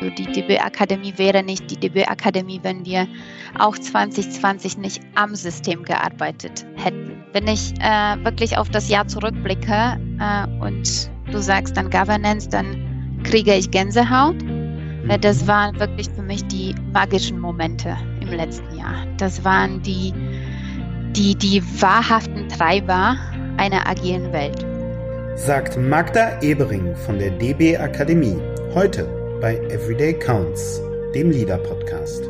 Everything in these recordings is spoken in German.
Die DB-Akademie wäre nicht die DB-Akademie, wenn wir auch 2020 nicht am System gearbeitet hätten. Wenn ich äh, wirklich auf das Jahr zurückblicke äh, und du sagst dann Governance, dann kriege ich Gänsehaut. Mhm. das waren wirklich für mich die magischen Momente im letzten Jahr. Das waren die, die, die wahrhaften Treiber einer agilen Welt. Sagt Magda Ebering von der DB Akademie. Heute bei Everyday Counts, dem Leader Podcast.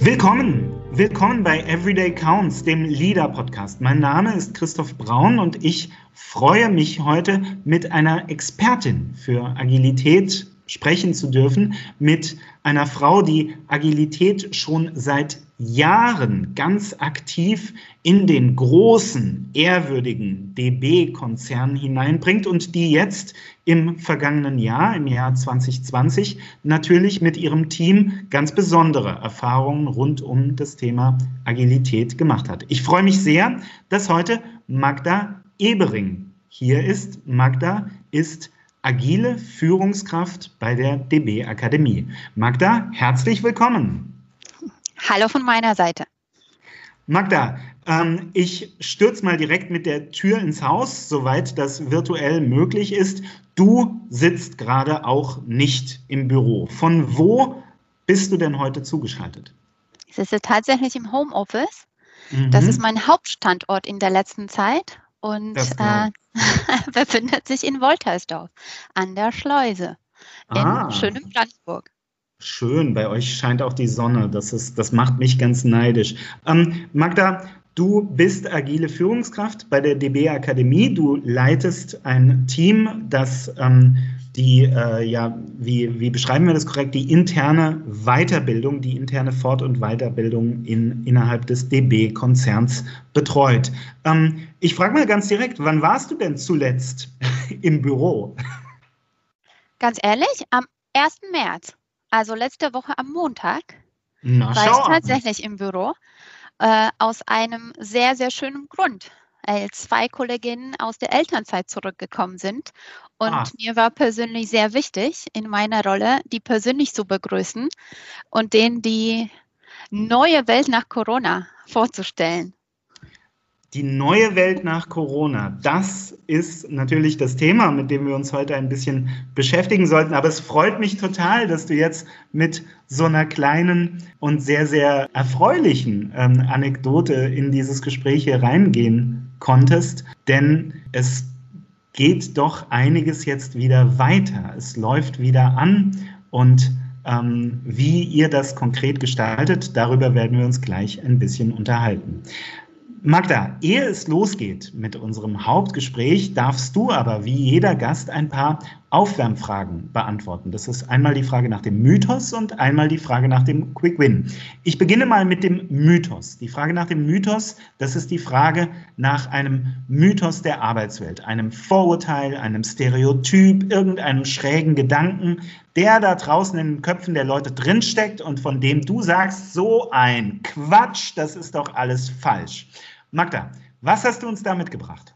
Willkommen, willkommen bei Everyday Counts, dem Leader Podcast. Mein Name ist Christoph Braun und ich freue mich heute mit einer Expertin für Agilität sprechen zu dürfen, mit einer Frau, die Agilität schon seit Jahren ganz aktiv in den großen, ehrwürdigen DB-Konzern hineinbringt und die jetzt im vergangenen Jahr, im Jahr 2020, natürlich mit ihrem Team ganz besondere Erfahrungen rund um das Thema Agilität gemacht hat. Ich freue mich sehr, dass heute Magda Ebering hier ist. Magda ist agile Führungskraft bei der DB Akademie. Magda, herzlich willkommen. Hallo von meiner Seite. Magda, ähm, ich stürze mal direkt mit der Tür ins Haus, soweit das virtuell möglich ist. Du sitzt gerade auch nicht im Büro. Von wo bist du denn heute zugeschaltet? Ich sitze tatsächlich im Homeoffice. Mhm. Das ist mein Hauptstandort in der letzten Zeit und äh, befindet sich in Woltersdorf an der Schleuse in ah. schönem Brandenburg. Schön, bei euch scheint auch die Sonne. Das, ist, das macht mich ganz neidisch. Ähm, Magda, du bist agile Führungskraft bei der DB Akademie. Du leitest ein Team, das ähm, die, äh, ja, wie, wie beschreiben wir das korrekt, die interne Weiterbildung, die interne Fort- und Weiterbildung in, innerhalb des DB-Konzerns betreut. Ähm, ich frage mal ganz direkt, wann warst du denn zuletzt im Büro? Ganz ehrlich, am 1. März. Also letzte Woche am Montag Na, war ich tatsächlich im Büro äh, aus einem sehr, sehr schönen Grund. Weil zwei Kolleginnen aus der Elternzeit zurückgekommen sind. Und ah. mir war persönlich sehr wichtig, in meiner Rolle, die persönlich zu begrüßen und denen die neue Welt nach Corona vorzustellen. Die neue Welt nach Corona, das ist natürlich das Thema, mit dem wir uns heute ein bisschen beschäftigen sollten. Aber es freut mich total, dass du jetzt mit so einer kleinen und sehr, sehr erfreulichen ähm, Anekdote in dieses Gespräch hier reingehen konntest. Denn es geht doch einiges jetzt wieder weiter. Es läuft wieder an und ähm, wie ihr das konkret gestaltet, darüber werden wir uns gleich ein bisschen unterhalten. Magda, ehe es losgeht mit unserem Hauptgespräch, darfst du aber wie jeder Gast ein paar Aufwärmfragen beantworten. Das ist einmal die Frage nach dem Mythos und einmal die Frage nach dem Quick Win. Ich beginne mal mit dem Mythos. Die Frage nach dem Mythos, das ist die Frage nach einem Mythos der Arbeitswelt, einem Vorurteil, einem Stereotyp, irgendeinem schrägen Gedanken, der da draußen in den Köpfen der Leute drinsteckt und von dem du sagst, so ein Quatsch, das ist doch alles falsch. Magda, was hast du uns da mitgebracht?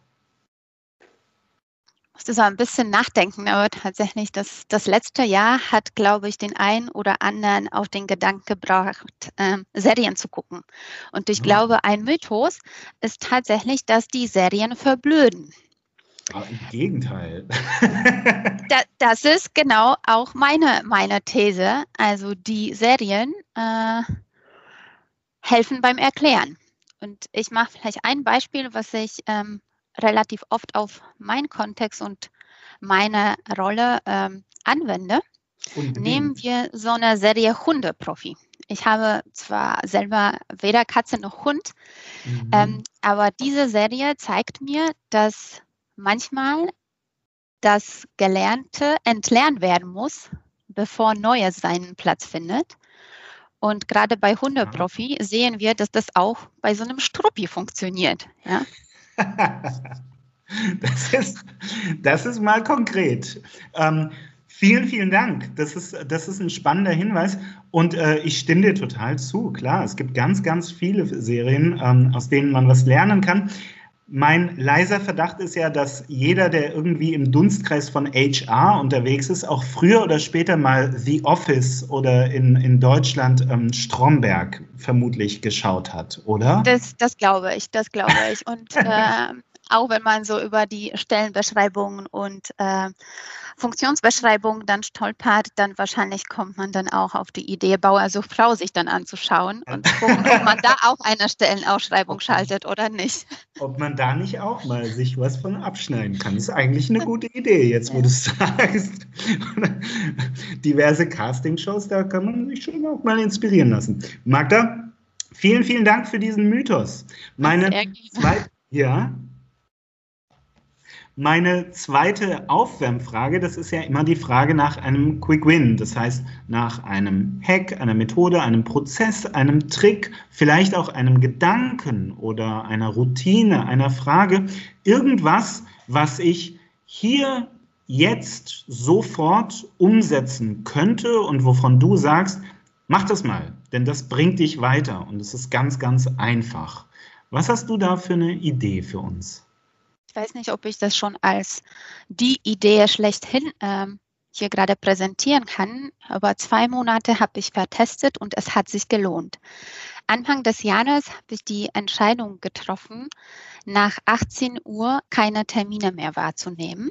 Ich musste so ein bisschen nachdenken, aber tatsächlich, das, das letzte Jahr hat, glaube ich, den einen oder anderen auf den Gedanken gebracht, ähm, Serien zu gucken. Und ich ja. glaube, ein Mythos ist tatsächlich, dass die Serien verblöden. Im Gegenteil. da, das ist genau auch meine, meine These. Also die Serien äh, helfen beim Erklären. Und ich mache vielleicht ein Beispiel, was ich ähm, relativ oft auf meinen Kontext und meine Rolle ähm, anwende. Nehmen wir so eine Serie Hundeprofi. Ich habe zwar selber weder Katze noch Hund, mhm. ähm, aber diese Serie zeigt mir, dass manchmal das Gelernte entlernt werden muss, bevor Neues seinen Platz findet. Und gerade bei Hundeprofi sehen wir, dass das auch bei so einem Struppi funktioniert. Ja? das, ist, das ist mal konkret. Ähm, vielen, vielen Dank. Das ist, das ist ein spannender Hinweis. Und äh, ich stimme dir total zu. Klar, es gibt ganz, ganz viele Serien, ähm, aus denen man was lernen kann. Mein leiser Verdacht ist ja, dass jeder, der irgendwie im Dunstkreis von HR unterwegs ist, auch früher oder später mal The Office oder in, in Deutschland ähm, Stromberg vermutlich geschaut hat, oder? Das, das glaube ich, das glaube ich. Und äh, auch wenn man so über die Stellenbeschreibungen und äh, Funktionsbeschreibungen dann stolpert, dann wahrscheinlich kommt man dann auch auf die Idee, Bauer sucht Frau sich dann anzuschauen und gucken, ob man da auch eine Stellenausschreibung schaltet oder nicht. Ob man da nicht auch mal sich was von abschneiden kann. Ist eigentlich eine gute Idee, jetzt wo du es sagst. Diverse Castingshows, da kann man sich schon auch mal inspirieren lassen. Magda, vielen, vielen Dank für diesen Mythos. Meine zweite, ja, meine zweite Aufwärmfrage, das ist ja immer die Frage nach einem Quick Win, das heißt nach einem Hack, einer Methode, einem Prozess, einem Trick, vielleicht auch einem Gedanken oder einer Routine, einer Frage, irgendwas, was ich hier jetzt sofort umsetzen könnte und wovon du sagst, mach das mal, denn das bringt dich weiter und es ist ganz, ganz einfach. Was hast du da für eine Idee für uns? Ich weiß nicht, ob ich das schon als die Idee schlechthin ähm, hier gerade präsentieren kann, aber zwei Monate habe ich vertestet und es hat sich gelohnt. Anfang des Jahres habe ich die Entscheidung getroffen, nach 18 Uhr keine Termine mehr wahrzunehmen.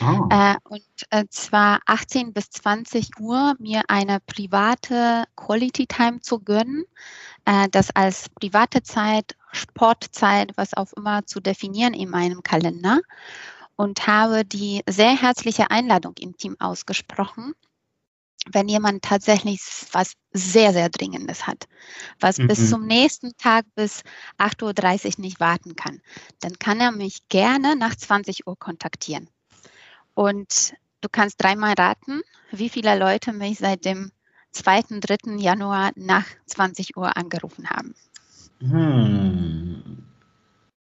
Oh. Äh, und äh, zwar 18 bis 20 Uhr mir eine private Quality Time zu gönnen, äh, das als private Zeit, Sportzeit, was auch immer zu definieren in meinem Kalender und habe die sehr herzliche Einladung im Team ausgesprochen, wenn jemand tatsächlich was sehr, sehr Dringendes hat, was mhm. bis zum nächsten Tag bis 8.30 Uhr nicht warten kann, dann kann er mich gerne nach 20 Uhr kontaktieren. Und du kannst dreimal raten, wie viele Leute mich seit dem 2. 3. Januar nach 20 Uhr angerufen haben. Hm.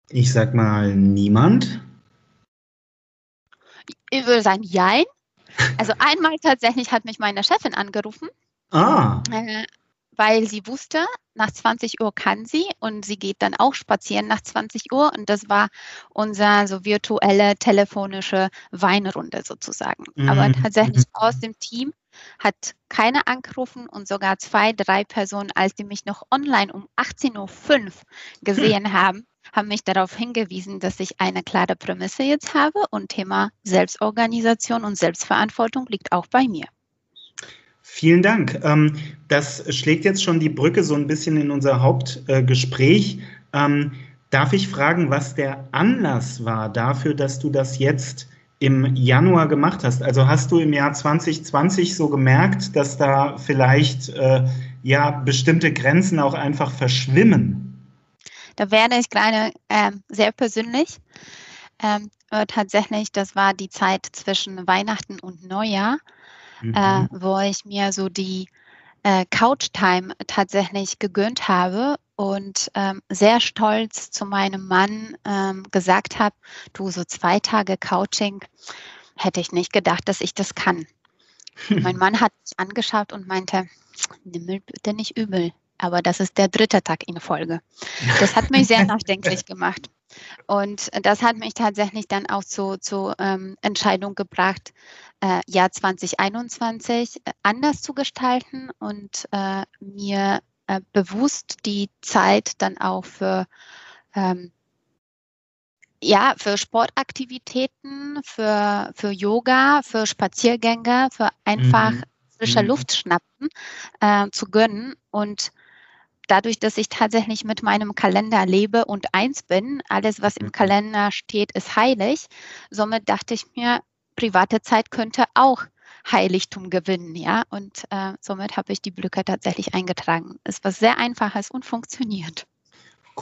Ich sag mal niemand. Ich würde sagen, jein. Also einmal tatsächlich hat mich meine Chefin angerufen. Ah. Äh, weil sie wusste, nach 20 Uhr kann sie und sie geht dann auch spazieren nach 20 Uhr und das war unsere so virtuelle telefonische Weinrunde sozusagen. Mhm. Aber tatsächlich mhm. aus dem Team hat keiner angerufen und sogar zwei, drei Personen, als die mich noch online um 18.05 Uhr gesehen hm. haben, haben mich darauf hingewiesen, dass ich eine klare Prämisse jetzt habe und Thema Selbstorganisation und Selbstverantwortung liegt auch bei mir. Vielen Dank. Ähm, das schlägt jetzt schon die Brücke so ein bisschen in unser Hauptgespräch. Ähm, darf ich fragen, was der Anlass war dafür, dass du das jetzt im Januar gemacht hast? Also hast du im Jahr 2020 so gemerkt, dass da vielleicht äh, ja bestimmte Grenzen auch einfach verschwimmen? Da werde ich gerade äh, sehr persönlich. Ähm, tatsächlich, das war die Zeit zwischen Weihnachten und Neujahr mhm. äh, wo ich mir so die äh, Couch-Time tatsächlich gegönnt habe und ähm, sehr stolz zu meinem Mann ähm, gesagt habe, du, so zwei Tage Couching hätte ich nicht gedacht, dass ich das kann. mein Mann hat mich angeschaut und meinte, nimm bitte nicht übel, aber das ist der dritte Tag in Folge. Das hat mich sehr nachdenklich gemacht. Und das hat mich tatsächlich dann auch zu, zu ähm, Entscheidung gebracht, äh, Jahr 2021 äh, anders zu gestalten und äh, mir äh, bewusst die Zeit dann auch für ähm, ja, für Sportaktivitäten, für, für Yoga, für Spaziergänge, für einfach mhm. frische mhm. Luft schnappen äh, zu gönnen und dadurch, dass ich tatsächlich mit meinem Kalender lebe und eins bin, alles, was im mhm. Kalender steht, ist heilig. Somit dachte ich mir, private Zeit könnte auch Heiligtum gewinnen, ja. Und äh, somit habe ich die Blöcke tatsächlich eingetragen. Es war sehr einfaches und funktioniert.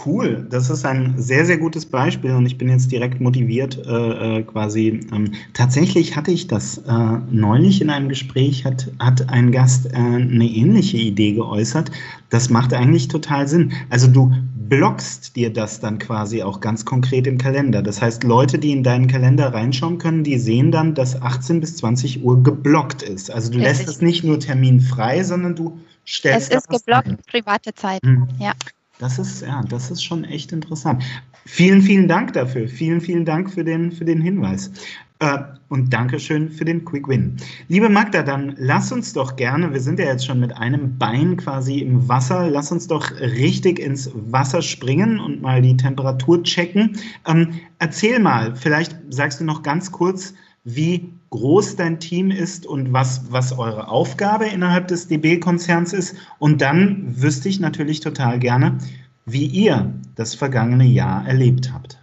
Cool, das ist ein sehr, sehr gutes Beispiel und ich bin jetzt direkt motiviert äh, äh, quasi. Ähm, tatsächlich hatte ich das äh, neulich in einem Gespräch, hat, hat ein Gast äh, eine ähnliche Idee geäußert. Das macht eigentlich total Sinn. Also du blockst dir das dann quasi auch ganz konkret im Kalender. Das heißt, Leute, die in deinen Kalender reinschauen können, die sehen dann, dass 18 bis 20 Uhr geblockt ist. Also du lässt es nicht nur terminfrei, sondern du stellst es ist geblockt, ein. private Zeit, hm. ja. Das ist, ja, das ist schon echt interessant. Vielen, vielen Dank dafür. Vielen, vielen Dank für den, für den Hinweis. Äh, und Dankeschön für den Quick Win. Liebe Magda, dann lass uns doch gerne, wir sind ja jetzt schon mit einem Bein quasi im Wasser, lass uns doch richtig ins Wasser springen und mal die Temperatur checken. Ähm, erzähl mal, vielleicht sagst du noch ganz kurz, wie groß dein Team ist und was, was eure Aufgabe innerhalb des DB-Konzerns ist. Und dann wüsste ich natürlich total gerne, wie ihr das vergangene Jahr erlebt habt.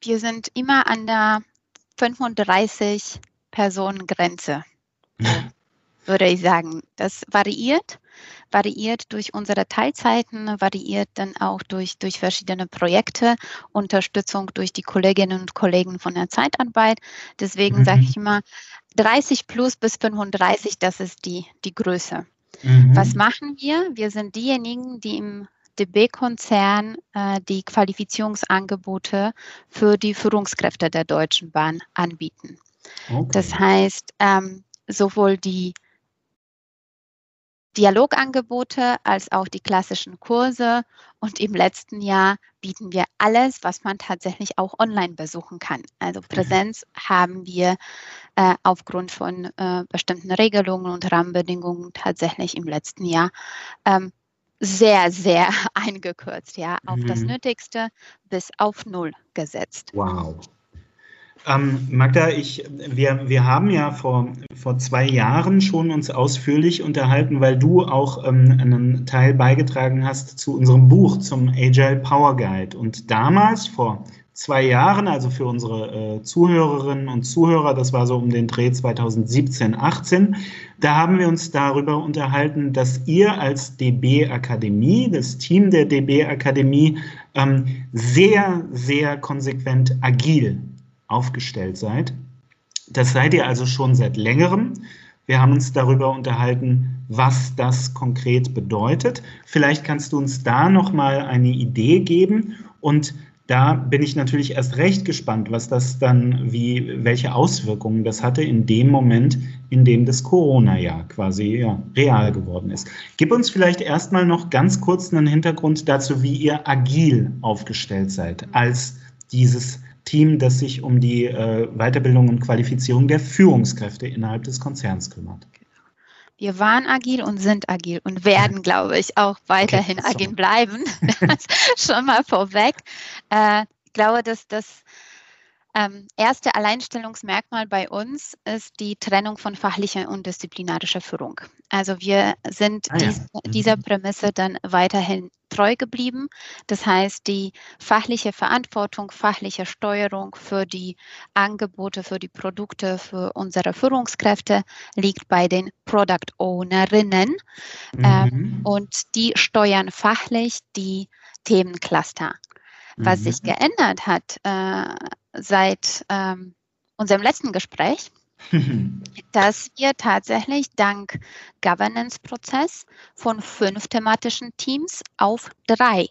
Wir sind immer an der 35 Personen Grenze, würde ich sagen. Das variiert, variiert durch unsere Teilzeiten, variiert dann auch durch, durch verschiedene Projekte, Unterstützung durch die Kolleginnen und Kollegen von der Zeitarbeit. Deswegen mhm. sage ich immer, 30 plus bis 35, das ist die, die Größe. Mhm. Was machen wir? Wir sind diejenigen, die im DB-Konzern äh, die Qualifizierungsangebote für die Führungskräfte der Deutschen Bahn anbieten. Okay. Das heißt, ähm, sowohl die Dialogangebote als auch die klassischen Kurse. Und im letzten Jahr bieten wir alles, was man tatsächlich auch online besuchen kann. Also mhm. Präsenz haben wir äh, aufgrund von äh, bestimmten Regelungen und Rahmenbedingungen tatsächlich im letzten Jahr ähm, sehr, sehr eingekürzt, ja, auf mhm. das Nötigste bis auf Null gesetzt. Wow. Ähm, Magda, ich, wir, wir haben ja vor, vor zwei Jahren schon uns ausführlich unterhalten, weil du auch ähm, einen Teil beigetragen hast zu unserem Buch, zum Agile Power Guide. Und damals, vor zwei Jahren, also für unsere äh, Zuhörerinnen und Zuhörer, das war so um den Dreh 2017, 18, da haben wir uns darüber unterhalten, dass ihr als DB Akademie, das Team der DB Akademie, ähm, sehr, sehr konsequent agil aufgestellt seid. Das seid ihr also schon seit längerem. Wir haben uns darüber unterhalten, was das konkret bedeutet. Vielleicht kannst du uns da noch mal eine Idee geben und da bin ich natürlich erst recht gespannt, was das dann, wie, welche Auswirkungen das hatte in dem Moment, in dem das Corona-Jahr quasi ja, real geworden ist. Gib uns vielleicht erstmal noch ganz kurz einen Hintergrund dazu, wie ihr agil aufgestellt seid als dieses Team, das sich um die äh, Weiterbildung und Qualifizierung der Führungskräfte innerhalb des Konzerns kümmert. Wir waren agil und sind agil und werden, glaube ich, auch weiterhin okay, agil bleiben. Das schon mal vorweg. Äh, ich glaube, dass das ähm, erste Alleinstellungsmerkmal bei uns ist die Trennung von fachlicher und disziplinarischer Führung. Also wir sind ah, ja. dies, mhm. dieser Prämisse dann weiterhin treu geblieben. Das heißt, die fachliche Verantwortung, fachliche Steuerung für die Angebote, für die Produkte, für unsere Führungskräfte liegt bei den Product Ownerinnen ähm, mhm. ähm, und die steuern fachlich die Themencluster. Was mhm. sich geändert hat äh, seit ähm, unserem letzten Gespräch, dass wir tatsächlich dank Governance-Prozess von fünf thematischen Teams auf drei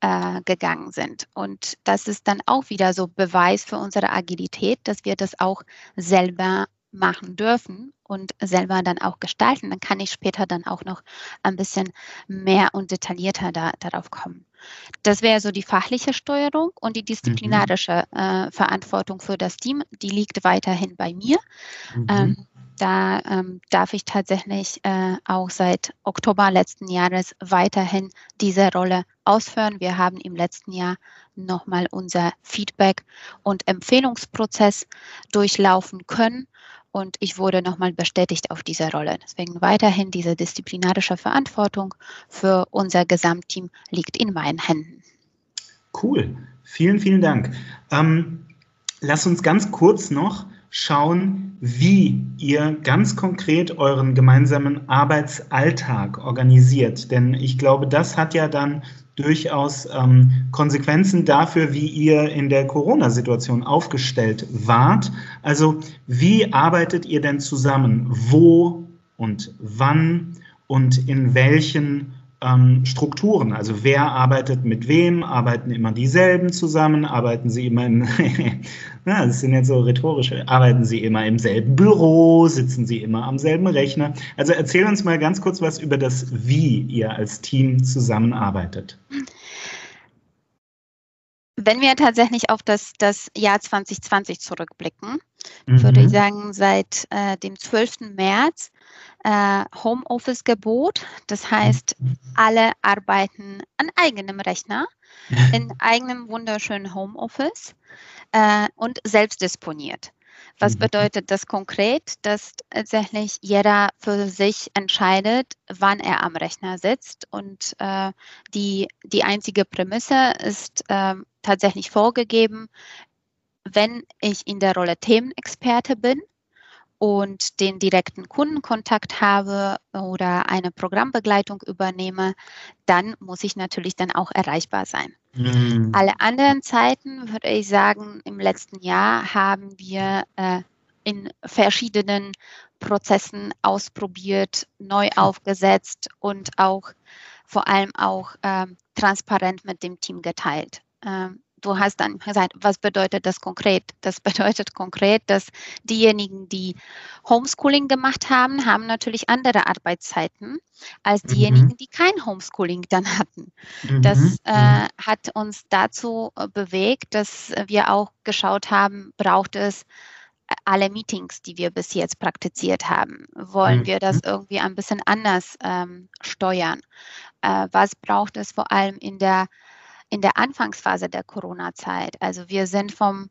äh, gegangen sind. Und das ist dann auch wieder so Beweis für unsere Agilität, dass wir das auch selber machen dürfen und selber dann auch gestalten. Dann kann ich später dann auch noch ein bisschen mehr und detaillierter da, darauf kommen. Das wäre so die fachliche Steuerung und die disziplinarische mhm. äh, Verantwortung für das Team, die liegt weiterhin bei mir. Mhm. Ähm, da ähm, darf ich tatsächlich äh, auch seit Oktober letzten Jahres weiterhin diese Rolle ausführen. Wir haben im letzten Jahr nochmal unser Feedback- und Empfehlungsprozess durchlaufen können und ich wurde nochmal bestätigt auf dieser Rolle. Deswegen weiterhin diese disziplinarische Verantwortung für unser Gesamtteam liegt in meinen Händen. Cool, vielen, vielen Dank. Ähm, lass uns ganz kurz noch schauen, wie ihr ganz konkret euren gemeinsamen Arbeitsalltag organisiert. Denn ich glaube, das hat ja dann durchaus ähm, Konsequenzen dafür, wie ihr in der Corona-Situation aufgestellt wart. Also wie arbeitet ihr denn zusammen? Wo und wann und in welchen ähm, Strukturen. Also wer arbeitet mit wem? Arbeiten immer dieselben zusammen? Arbeiten sie immer in, na, das sind jetzt so rhetorische, arbeiten sie immer im selben Büro? Sitzen sie immer am selben Rechner? Also erzähl uns mal ganz kurz was über das, wie ihr als Team zusammenarbeitet. Wenn wir tatsächlich auf das, das Jahr 2020 zurückblicken, mhm. würde ich sagen, seit äh, dem 12. März äh, Homeoffice-Gebot. Das heißt, alle arbeiten an eigenem Rechner, in eigenem wunderschönen Homeoffice äh, und selbst disponiert. Was mhm. bedeutet das konkret? Dass tatsächlich jeder für sich entscheidet, wann er am Rechner sitzt. Und äh, die, die einzige Prämisse ist äh, tatsächlich vorgegeben, wenn ich in der Rolle Themenexperte bin, und den direkten Kundenkontakt habe oder eine Programmbegleitung übernehme, dann muss ich natürlich dann auch erreichbar sein. Mhm. Alle anderen Zeiten, würde ich sagen, im letzten Jahr haben wir äh, in verschiedenen Prozessen ausprobiert, neu aufgesetzt und auch vor allem auch äh, transparent mit dem Team geteilt. Ähm, du hast dann gesagt, was bedeutet das konkret? Das bedeutet konkret, dass diejenigen, die Homeschooling gemacht haben, haben natürlich andere Arbeitszeiten als mhm. diejenigen, mhm. die kein Homeschooling dann hatten. Mhm. Das äh, mhm. hat uns dazu äh, bewegt, dass wir auch geschaut haben, braucht es äh, alle Meetings, die wir bis jetzt praktiziert haben, wollen mhm. wir das irgendwie ein bisschen anders ähm, steuern? Äh, was braucht es vor allem in der in der Anfangsphase der Corona-Zeit. Also wir sind vom,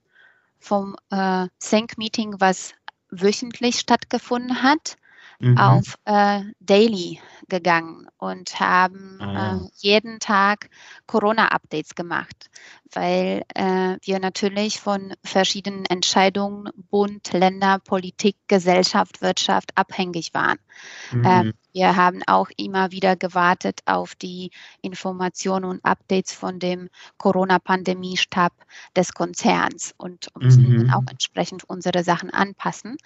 vom äh, Sync-Meeting, was wöchentlich stattgefunden hat, mhm. auf äh, Daily gegangen und haben ah. äh, jeden Tag Corona-Updates gemacht, weil äh, wir natürlich von verschiedenen Entscheidungen Bund, Länder, Politik, Gesellschaft, Wirtschaft abhängig waren. Mhm. Ähm, wir haben auch immer wieder gewartet auf die Informationen und Updates von dem Corona-Pandemie-Stab des Konzerns und mussten mhm. dann auch entsprechend unsere Sachen anpassen.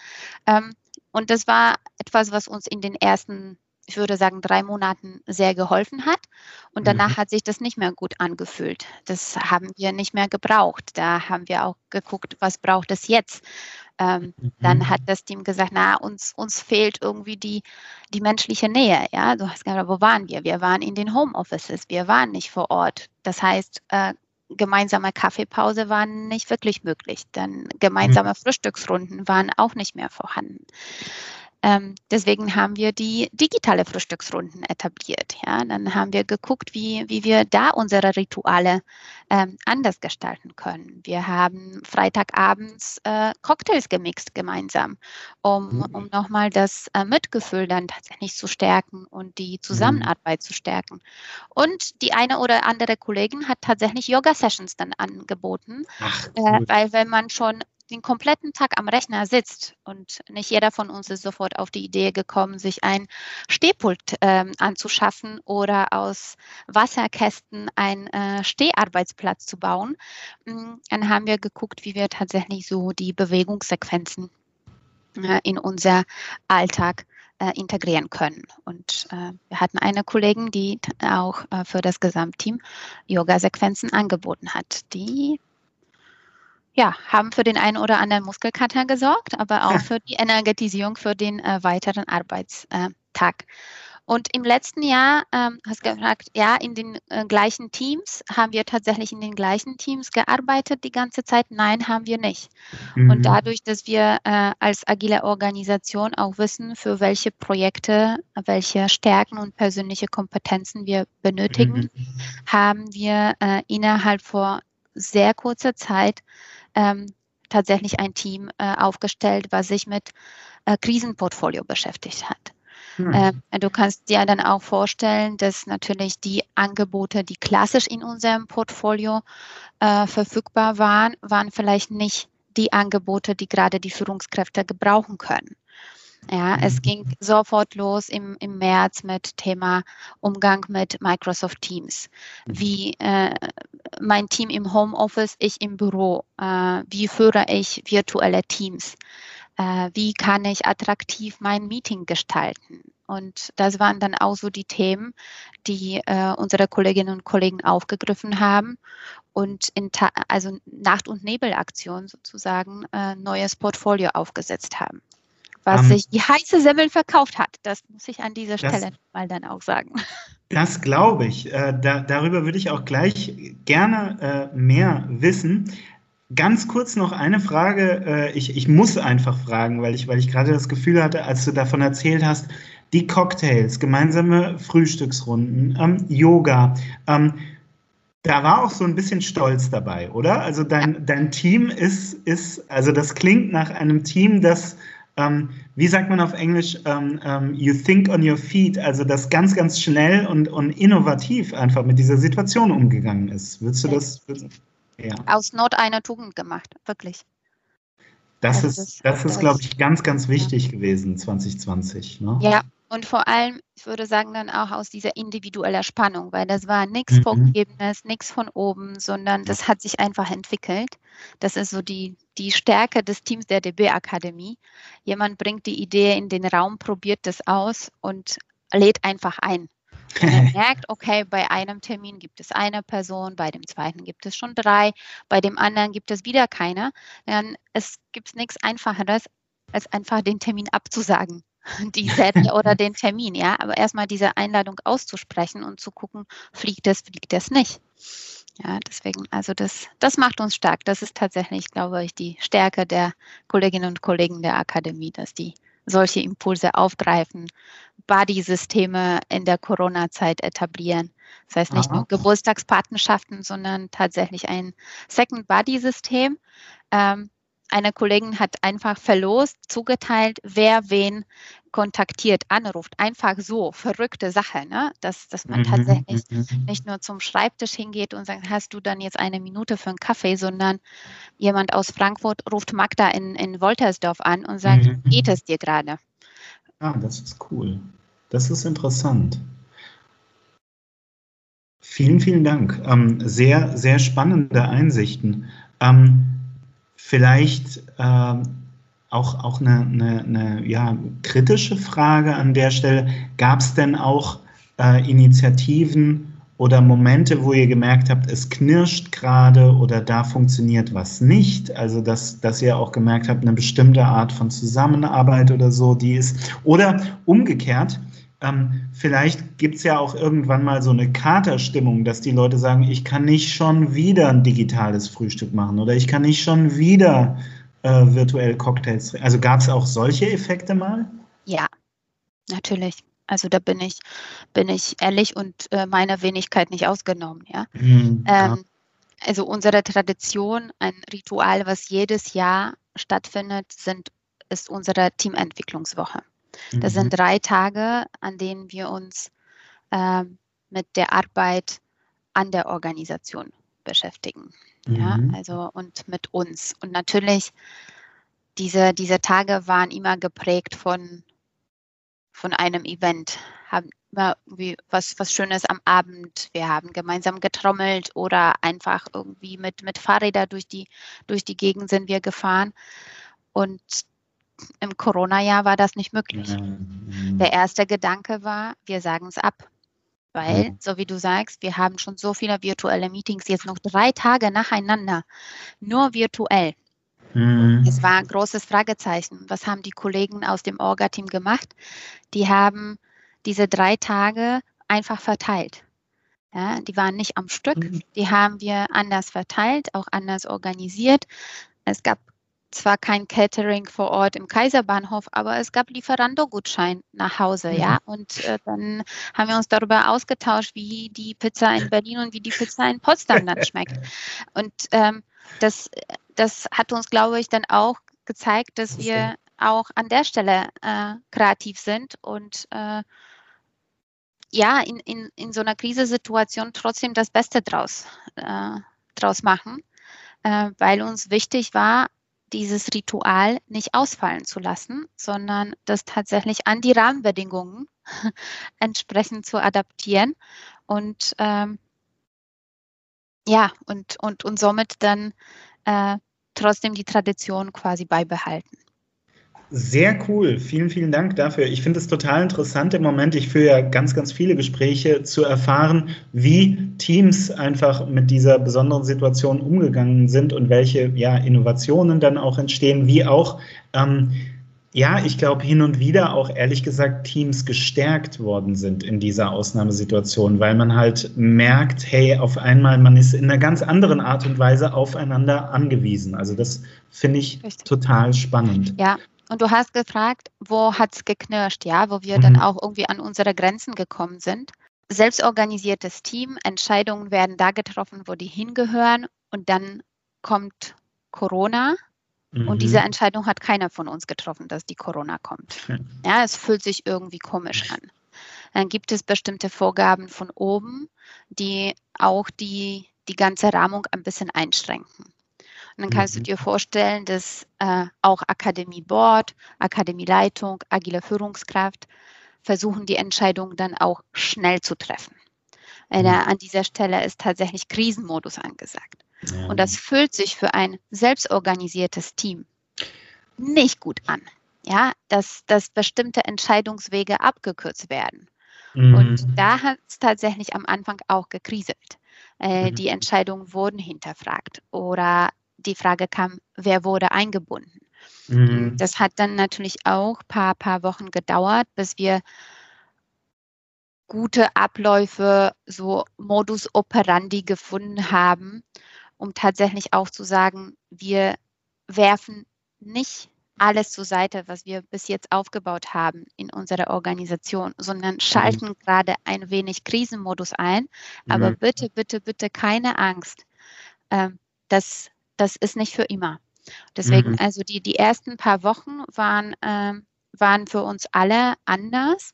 Ähm, und das war etwas, was uns in den ersten, ich würde sagen, drei Monaten sehr geholfen hat. Und danach mhm. hat sich das nicht mehr gut angefühlt. Das haben wir nicht mehr gebraucht. Da haben wir auch geguckt, was braucht es jetzt. Ähm, mhm. Dann hat das Team gesagt, na, uns, uns fehlt irgendwie die, die menschliche Nähe. Ja, du hast gesagt, wo waren wir? Wir waren in den Homeoffices, wir waren nicht vor Ort. Das heißt, äh, gemeinsame Kaffeepause waren nicht wirklich möglich. Dann gemeinsame mhm. Frühstücksrunden waren auch nicht mehr vorhanden. Ähm, deswegen haben wir die digitale Frühstücksrunden etabliert. Ja, dann haben wir geguckt, wie, wie wir da unsere Rituale ähm, anders gestalten können. Wir haben Freitagabends äh, Cocktails gemixt gemeinsam, um, mhm. um nochmal das äh, Mitgefühl dann tatsächlich zu stärken und die. Zusammenarbeit mhm. zu stärken. Und die eine oder andere Kollegin hat tatsächlich Yoga-Sessions dann angeboten, Ach, äh, weil wenn man schon den kompletten Tag am Rechner sitzt und nicht jeder von uns ist sofort auf die Idee gekommen, sich ein Stehpult ähm, anzuschaffen oder aus Wasserkästen einen äh, Steharbeitsplatz zu bauen, mm, dann haben wir geguckt, wie wir tatsächlich so die Bewegungssequenzen äh, in unser Alltag äh, integrieren können. Und äh, wir hatten eine Kollegin, die auch äh, für das Gesamtteam Yoga-Sequenzen angeboten hat, die ja, haben für den einen oder anderen Muskelkater gesorgt, aber auch für die Energetisierung für den äh, weiteren Arbeitstag. Und im letzten Jahr, ähm, hast du gefragt, ja, in den äh, gleichen Teams, haben wir tatsächlich in den gleichen Teams gearbeitet die ganze Zeit? Nein, haben wir nicht. Mhm. Und dadurch, dass wir äh, als agile Organisation auch wissen, für welche Projekte, welche Stärken und persönliche Kompetenzen wir benötigen, mhm. haben wir äh, innerhalb vor sehr kurzer Zeit ähm, tatsächlich ein Team äh, aufgestellt, was sich mit äh, Krisenportfolio beschäftigt hat. Hm. Äh, du kannst dir dann auch vorstellen, dass natürlich die Angebote, die klassisch in unserem Portfolio äh, verfügbar waren, waren vielleicht nicht die Angebote, die gerade die Führungskräfte gebrauchen können. Ja, es mhm. ging sofort los im, im März mit Thema Umgang mit Microsoft Teams. Mhm. Wie äh, mein Team im Homeoffice, ich im Büro. Äh, wie führe ich virtuelle Teams? Äh, wie kann ich attraktiv mein Meeting gestalten? Und das waren dann auch so die Themen, die äh, unsere Kolleginnen und Kollegen aufgegriffen haben und in Ta also Nacht- und Nebelaktion sozusagen äh, neues Portfolio aufgesetzt haben. Was um, ähm. sich die heiße Semmel verkauft hat. Das muss ich an dieser Stelle mal dann auch sagen. Das glaube ich. Äh, da, darüber würde ich auch gleich gerne äh, mehr wissen. Ganz kurz noch eine Frage. Äh, ich, ich muss einfach fragen, weil ich, weil ich gerade das Gefühl hatte, als du davon erzählt hast, die Cocktails, gemeinsame Frühstücksrunden, ähm, Yoga. Ähm, da war auch so ein bisschen Stolz dabei, oder? Also dein, dein Team ist, ist, also das klingt nach einem Team, das, ähm, wie sagt man auf Englisch, ähm, ähm, you think on your feet, also das ganz, ganz schnell und, und innovativ einfach mit dieser Situation umgegangen ist. Würdest du das? Ja. Aus Not eine Tugend gemacht, wirklich. Das also ist, das, das ist, glaube ich, ganz, ganz wichtig ja. gewesen 2020. Ne? Ja, und vor allem, ich würde sagen, dann auch aus dieser individuellen Spannung, weil das war nichts mhm. Vorgegebenes, nichts von oben, sondern das hat sich einfach entwickelt. Das ist so die, die Stärke des Teams der DB-Akademie. Jemand bringt die Idee in den Raum, probiert das aus und lädt einfach ein. Und er merkt, okay, bei einem Termin gibt es eine Person, bei dem zweiten gibt es schon drei, bei dem anderen gibt es wieder keine. Dann es gibt nichts Einfacheres, als einfach den Termin abzusagen die Serie oder den Termin, ja. Aber erstmal diese Einladung auszusprechen und zu gucken, fliegt es, fliegt es nicht. Ja, deswegen, also das, das macht uns stark. Das ist tatsächlich, glaube ich, die Stärke der Kolleginnen und Kollegen der Akademie, dass die solche Impulse aufgreifen, Buddy-Systeme in der Corona-Zeit etablieren. Das heißt nicht Aha. nur Geburtstagspartnerschaften, sondern tatsächlich ein Second Buddy-System. Ähm, eine Kollegin hat einfach verlost, zugeteilt, wer wen kontaktiert, anruft. Einfach so, verrückte Sache, ne? dass, dass man mhm, tatsächlich mhm. nicht nur zum Schreibtisch hingeht und sagt, hast du dann jetzt eine Minute für einen Kaffee, sondern jemand aus Frankfurt ruft Magda in, in Woltersdorf an und sagt, mhm. geht es dir gerade? Ah, das ist cool. Das ist interessant. Vielen, vielen Dank. Ähm, sehr, sehr spannende Einsichten. Ähm, vielleicht ähm, auch, auch eine, eine, eine ja, kritische Frage an der Stelle. Gab es denn auch äh, Initiativen oder Momente, wo ihr gemerkt habt, es knirscht gerade oder da funktioniert was nicht? Also, dass, dass ihr auch gemerkt habt, eine bestimmte Art von Zusammenarbeit oder so, die ist. Oder umgekehrt, ähm, vielleicht gibt es ja auch irgendwann mal so eine Katerstimmung, dass die Leute sagen, ich kann nicht schon wieder ein digitales Frühstück machen oder ich kann nicht schon wieder äh, virtuell Cocktails trinken. Also gab es auch solche Effekte mal? Ja, natürlich. Also da bin ich, bin ich ehrlich und äh, meiner Wenigkeit nicht ausgenommen, ja. Mhm, ja. Ähm, also unsere Tradition, ein Ritual, was jedes Jahr stattfindet, sind, ist unsere Teamentwicklungswoche. Das mhm. sind drei Tage, an denen wir uns äh, mit der Arbeit an der Organisation beschäftigen. Mhm. Ja, also und mit uns. Und natürlich, diese, diese Tage waren immer geprägt von, von einem Event, haben immer wie was, was Schönes am Abend. Wir haben gemeinsam getrommelt oder einfach irgendwie mit, mit Fahrräder durch die, durch die Gegend sind wir gefahren. Und im Corona-Jahr war das nicht möglich. Mhm. Der erste Gedanke war, wir sagen es ab. Weil, mhm. so wie du sagst, wir haben schon so viele virtuelle Meetings, jetzt noch drei Tage nacheinander, nur virtuell. Mhm. Es war ein großes Fragezeichen. Was haben die Kollegen aus dem Orga-Team gemacht? Die haben diese drei Tage einfach verteilt. Ja, die waren nicht am Stück, mhm. die haben wir anders verteilt, auch anders organisiert. Es gab zwar kein Catering vor Ort im Kaiserbahnhof, aber es gab Lieferando-Gutschein nach Hause, ja. ja? Und äh, dann haben wir uns darüber ausgetauscht, wie die Pizza in Berlin und wie die Pizza in Potsdam dann schmeckt. Und ähm, das, das hat uns, glaube ich, dann auch gezeigt, dass wir auch an der Stelle äh, kreativ sind und äh, ja, in, in, in so einer Krisensituation trotzdem das Beste draus, äh, draus machen, äh, weil uns wichtig war, dieses Ritual nicht ausfallen zu lassen, sondern das tatsächlich an die Rahmenbedingungen entsprechend zu adaptieren und ähm, ja, und, und, und somit dann äh, trotzdem die Tradition quasi beibehalten. Sehr cool. Vielen, vielen Dank dafür. Ich finde es total interessant im Moment. Ich führe ja ganz, ganz viele Gespräche zu erfahren, wie Teams einfach mit dieser besonderen Situation umgegangen sind und welche ja, Innovationen dann auch entstehen, wie auch ähm, ja, ich glaube, hin und wieder auch ehrlich gesagt Teams gestärkt worden sind in dieser Ausnahmesituation, weil man halt merkt, hey, auf einmal, man ist in einer ganz anderen Art und Weise aufeinander angewiesen. Also das finde ich Richtig. total spannend. Ja, und du hast gefragt, wo hat es geknirscht, ja, wo wir mhm. dann auch irgendwie an unsere Grenzen gekommen sind. Selbstorganisiertes Team, Entscheidungen werden da getroffen, wo die hingehören und dann kommt Corona Mhm. Und diese Entscheidung hat keiner von uns getroffen, dass die Corona kommt. Ja, es fühlt sich irgendwie komisch an. Dann gibt es bestimmte Vorgaben von oben, die auch die, die ganze Rahmung ein bisschen einschränken. Und dann kannst mhm. du dir vorstellen, dass äh, auch Akademie Board, Akademieleitung, agile Führungskraft versuchen, die Entscheidung dann auch schnell zu treffen. Mhm. an dieser Stelle ist tatsächlich Krisenmodus angesagt. Und das fühlt sich für ein selbstorganisiertes Team nicht gut an. Ja, dass, dass bestimmte Entscheidungswege abgekürzt werden. Mhm. Und da hat es tatsächlich am Anfang auch gekriselt. Äh, mhm. Die Entscheidungen wurden hinterfragt oder die Frage kam, wer wurde eingebunden. Mhm. Das hat dann natürlich auch ein paar, paar Wochen gedauert, bis wir gute Abläufe, so Modus operandi gefunden haben, um tatsächlich auch zu sagen, wir werfen nicht alles zur Seite, was wir bis jetzt aufgebaut haben in unserer Organisation, sondern mhm. schalten mhm. gerade ein wenig Krisenmodus ein. Aber mhm. bitte, bitte, bitte keine Angst. Ähm, das, das ist nicht für immer. Deswegen, mhm. also die, die ersten paar Wochen waren, ähm, waren für uns alle anders.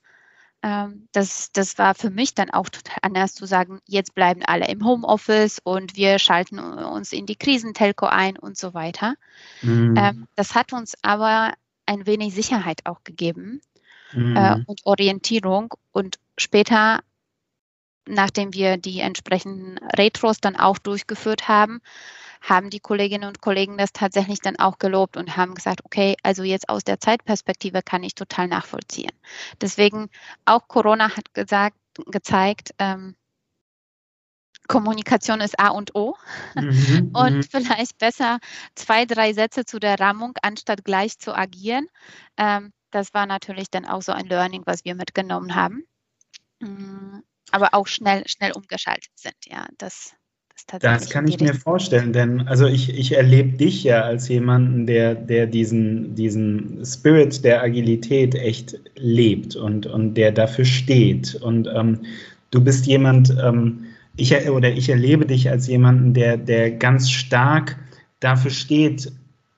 Ähm, das, das war für mich dann auch total anders zu sagen, jetzt bleiben alle im Homeoffice und wir schalten uns in die Krisentelco ein und so weiter. Mhm. Ähm, das hat uns aber ein wenig Sicherheit auch gegeben mhm. äh, und Orientierung. Und später, nachdem wir die entsprechenden Retros dann auch durchgeführt haben, haben die Kolleginnen und Kollegen das tatsächlich dann auch gelobt und haben gesagt, okay, also jetzt aus der Zeitperspektive kann ich total nachvollziehen. Deswegen auch Corona hat gesagt, gezeigt, ähm, Kommunikation ist A und O mhm, und mhm. vielleicht besser zwei, drei Sätze zu der Rahmung, anstatt gleich zu agieren. Ähm, das war natürlich dann auch so ein Learning, was wir mitgenommen haben. Mm, aber auch schnell, schnell umgeschaltet sind. Ja, das das kann ich mir vorstellen, denn also ich, ich erlebe dich ja als jemanden, der, der diesen, diesen Spirit der Agilität echt lebt und, und der dafür steht. Und ähm, du bist jemand, ähm, ich, oder ich erlebe dich als jemanden, der, der ganz stark dafür steht,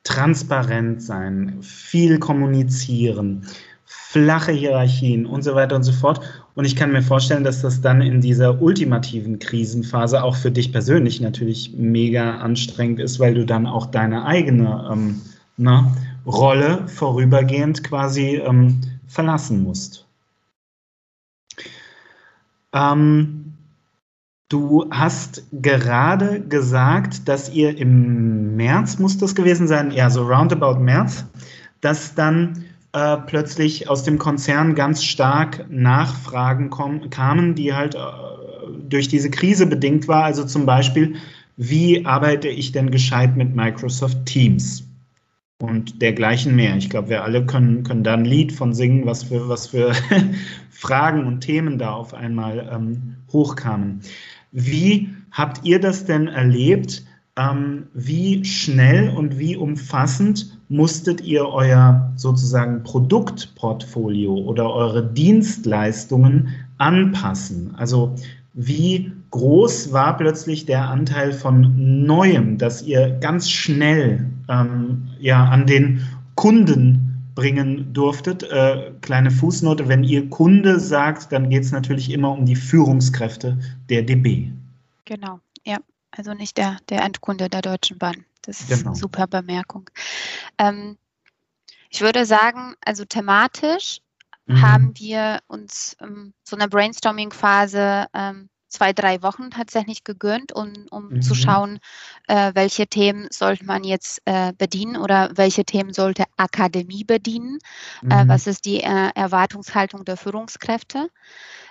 transparent sein, viel kommunizieren, flache Hierarchien und so weiter und so fort. Und ich kann mir vorstellen, dass das dann in dieser ultimativen Krisenphase auch für dich persönlich natürlich mega anstrengend ist, weil du dann auch deine eigene ähm, na, ne, Rolle vorübergehend quasi ähm, verlassen musst. Ähm, du hast gerade gesagt, dass ihr im März, muss das gewesen sein, ja, so roundabout März, dass dann äh, plötzlich aus dem Konzern ganz stark Nachfragen kamen, die halt äh, durch diese Krise bedingt war. Also zum Beispiel, wie arbeite ich denn gescheit mit Microsoft Teams? Und dergleichen mehr. Ich glaube, wir alle können, können da ein Lied von singen, was für, was für Fragen und Themen da auf einmal ähm, hochkamen. Wie habt ihr das denn erlebt? Ähm, wie schnell und wie umfassend musstet ihr euer sozusagen Produktportfolio oder eure Dienstleistungen anpassen? Also wie groß war plötzlich der Anteil von Neuem, das ihr ganz schnell ähm, ja, an den Kunden bringen durftet? Äh, kleine Fußnote, wenn ihr Kunde sagt, dann geht es natürlich immer um die Führungskräfte der DB. Genau, ja. Also nicht der, der Endkunde der Deutschen Bahn. Das ist genau. eine super Bemerkung. Ähm, ich würde sagen, also thematisch mhm. haben wir uns ähm, so eine Brainstorming-Phase ähm, zwei, drei Wochen tatsächlich gegönnt, um, um mhm. zu schauen, äh, welche Themen sollte man jetzt äh, bedienen oder welche Themen sollte Akademie bedienen. Äh, mhm. Äh, was ist die äh, Erwartungshaltung der Führungskräfte?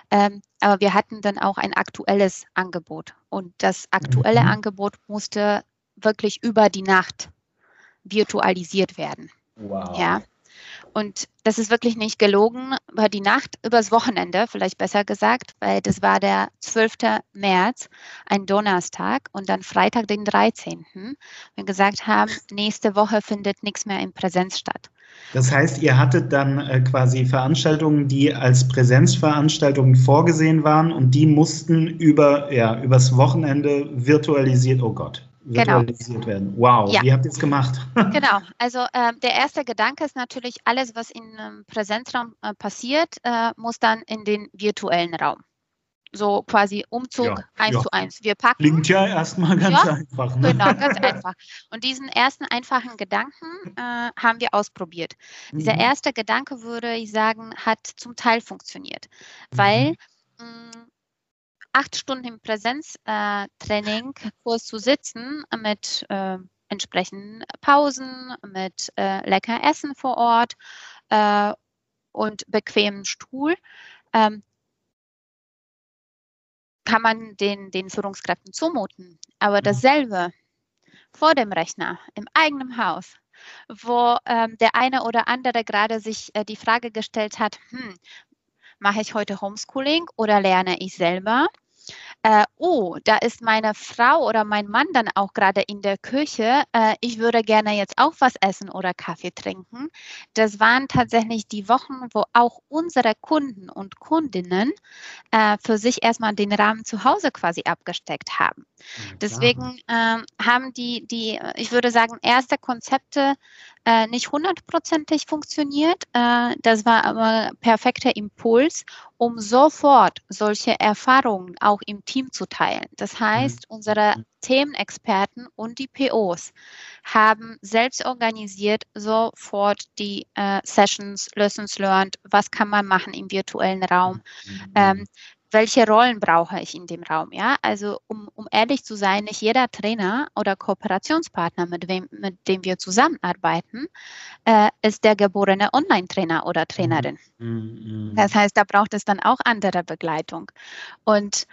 Ähm, aber wir hatten dann auch ein aktuelles Angebot und das aktuelle mhm. Angebot musste wirklich über die Nacht virtualisiert werden. Wow. Ja. Und das ist wirklich nicht gelogen, über die Nacht, übers Wochenende, vielleicht besser gesagt, weil das war der 12. März, ein Donnerstag und dann Freitag, den 13. Wir gesagt haben, nächste Woche findet nichts mehr in Präsenz statt. Das heißt, ihr hattet dann äh, quasi Veranstaltungen, die als Präsenzveranstaltungen vorgesehen waren und die mussten über, ja, übers Wochenende virtualisiert, oh Gott. Virtualisiert genau. werden. Wow, ja. wie habt ihr es gemacht? genau, also äh, der erste Gedanke ist natürlich, alles, was in einem Präsenzraum äh, passiert, äh, muss dann in den virtuellen Raum. So quasi Umzug ja, eins ja. zu eins. Wir packen. Klingt ja erstmal ganz einfach. Ne? Genau, ganz einfach. Und diesen ersten einfachen Gedanken äh, haben wir ausprobiert. Mhm. Dieser erste Gedanke, würde ich sagen, hat zum Teil funktioniert, weil mhm. mh, acht Stunden im Präsenztraining äh, Kurs zu sitzen mit äh, entsprechenden Pausen, mit äh, lecker Essen vor Ort äh, und bequemem Stuhl, ähm, kann man den, den Führungskräften zumuten. Aber dasselbe vor dem Rechner, im eigenen Haus, wo ähm, der eine oder andere gerade sich äh, die Frage gestellt hat, hm, mache ich heute Homeschooling oder lerne ich selber? äh, oh, da ist meine Frau oder mein Mann dann auch gerade in der Küche, äh, ich würde gerne jetzt auch was essen oder Kaffee trinken. Das waren tatsächlich die Wochen, wo auch unsere Kunden und Kundinnen äh, für sich erstmal den Rahmen zu Hause quasi abgesteckt haben. Deswegen ähm, haben die, die, ich würde sagen, erste Konzepte äh, nicht hundertprozentig funktioniert. Äh, das war aber perfekter Impuls, um sofort solche Erfahrungen auch im Team zu teilen. Das heißt, mhm. unsere mhm. Themenexperten und die POs haben selbst organisiert sofort die äh, Sessions, Lessons learned, was kann man machen im virtuellen Raum. Mhm. Ähm, welche Rollen brauche ich in dem Raum? Ja, also um, um ehrlich zu sein, nicht jeder Trainer oder Kooperationspartner, mit, wem, mit dem wir zusammenarbeiten, äh, ist der geborene Online-Trainer oder Trainerin. Mhm. Das heißt, da braucht es dann auch andere Begleitung. Und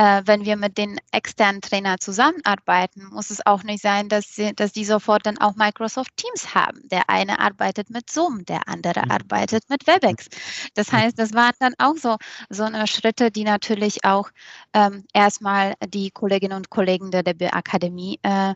äh, wenn wir mit den externen Trainern zusammenarbeiten, muss es auch nicht sein, dass, sie, dass die sofort dann auch Microsoft Teams haben. Der eine arbeitet mit Zoom, der andere mhm. arbeitet mit WebEx. Das heißt, das waren dann auch so, so eine Schritte, die natürlich auch ähm, erstmal die Kolleginnen und Kollegen der DB Akademie äh,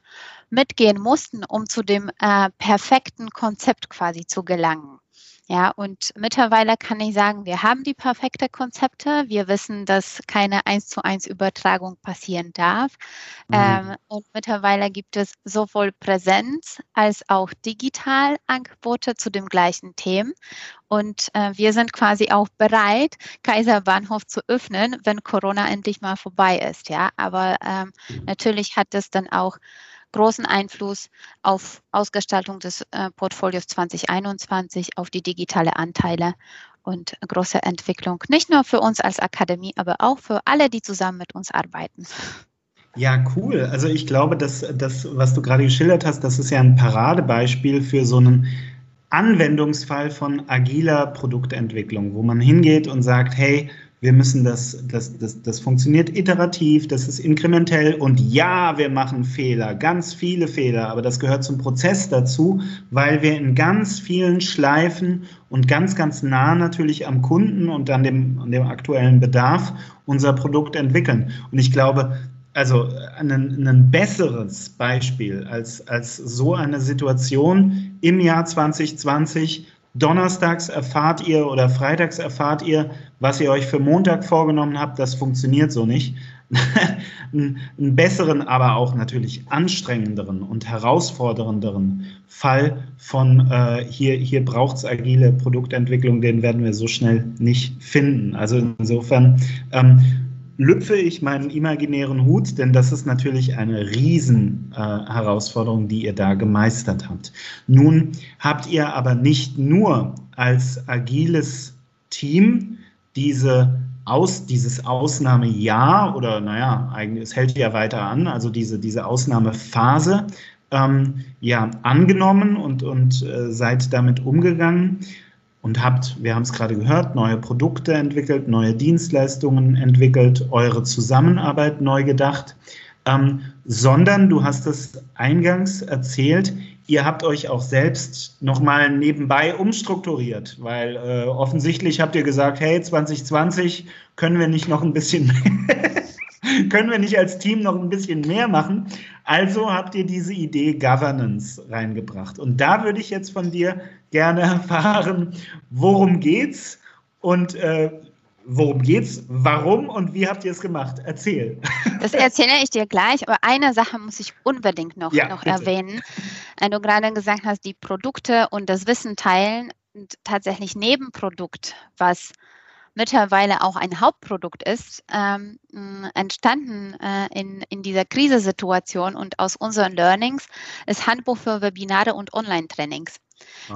mitgehen mussten, um zu dem äh, perfekten Konzept quasi zu gelangen. Ja, und mittlerweile kann ich sagen, wir haben die perfekte Konzepte. Wir wissen, dass keine eins zu eins Übertragung passieren darf. Mhm. Ähm, und mittlerweile gibt es sowohl Präsenz als auch digital Angebote zu dem gleichen Themen. Und äh, wir sind quasi auch bereit, Kaiserbahnhof zu öffnen, wenn Corona endlich mal vorbei ist. Ja, aber ähm, mhm. natürlich hat es dann auch großen Einfluss auf Ausgestaltung des äh, Portfolios 2021, auf die digitale Anteile und große Entwicklung, nicht nur für uns als Akademie, aber auch für alle, die zusammen mit uns arbeiten. Ja, cool. Also ich glaube, dass das, was du gerade geschildert hast, das ist ja ein Paradebeispiel für so einen Anwendungsfall von agiler Produktentwicklung, wo man hingeht und sagt, hey, wir müssen das, das, das, das funktioniert iterativ, das ist inkrementell und ja, wir machen Fehler, ganz viele Fehler, aber das gehört zum Prozess dazu, weil wir in ganz vielen Schleifen und ganz, ganz nah natürlich am Kunden und an dem, an dem aktuellen Bedarf unser Produkt entwickeln. Und ich glaube, also ein, ein besseres Beispiel als, als so eine Situation im Jahr 2020 Donnerstags erfahrt ihr oder freitags erfahrt ihr, was ihr euch für Montag vorgenommen habt. Das funktioniert so nicht. einen besseren, aber auch natürlich anstrengenderen und herausfordernderen Fall von äh, hier, hier braucht es agile Produktentwicklung, den werden wir so schnell nicht finden. Also insofern ähm, lüpfe ich meinen imaginären Hut, denn das ist natürlich eine Riesenherausforderung, äh, die ihr da gemeistert habt. Nun habt ihr aber nicht nur als agiles Team diese aus, dieses Ausnahmejahr oder naja, eigentlich, es hält ja weiter an, also diese, diese Ausnahmephase, ähm, ja, angenommen und, und äh, seid damit umgegangen und habt, wir haben es gerade gehört, neue Produkte entwickelt, neue Dienstleistungen entwickelt, eure Zusammenarbeit neu gedacht, ähm, sondern du hast es eingangs erzählt, ihr habt euch auch selbst nochmal nebenbei umstrukturiert, weil äh, offensichtlich habt ihr gesagt, hey, 2020 können wir nicht noch ein bisschen, können wir nicht als Team noch ein bisschen mehr machen. Also habt ihr diese Idee Governance reingebracht. Und da würde ich jetzt von dir gerne erfahren, worum geht's und äh, Worum geht's? Warum und wie habt ihr es gemacht? Erzähl. Das erzähle ich dir gleich, aber eine Sache muss ich unbedingt noch, ja, noch erwähnen. Wenn du gerade gesagt hast, die Produkte und das Wissen teilen, tatsächlich Nebenprodukt, was mittlerweile auch ein Hauptprodukt ist, ähm, entstanden äh, in, in dieser Krisensituation und aus unseren Learnings, ist Handbuch für Webinare und Online-Trainings.